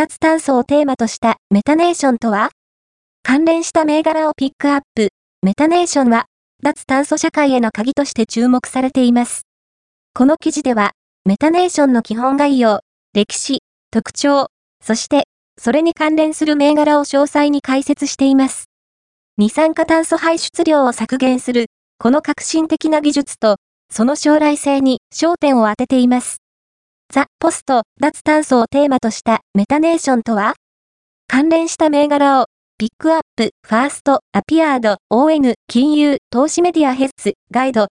脱炭素をテーマとしたメタネーションとは？関連した銘柄をピックアップ。メタネーションは、脱炭素社会への鍵として注目されています。この記事では、メタネーションの基本概要、歴史、特徴、そして、それに関連する銘柄を詳細に解説しています。二酸化炭素排出量を削減する、この革新的な技術と、その将来性に焦点を当てています。ザ・ポスト、脱炭素をテーマとしたメタネーションとは？関連した銘柄をピックアップ、ファースト、アピアード、ON、金融、投資メディアヘッズ、ガイド、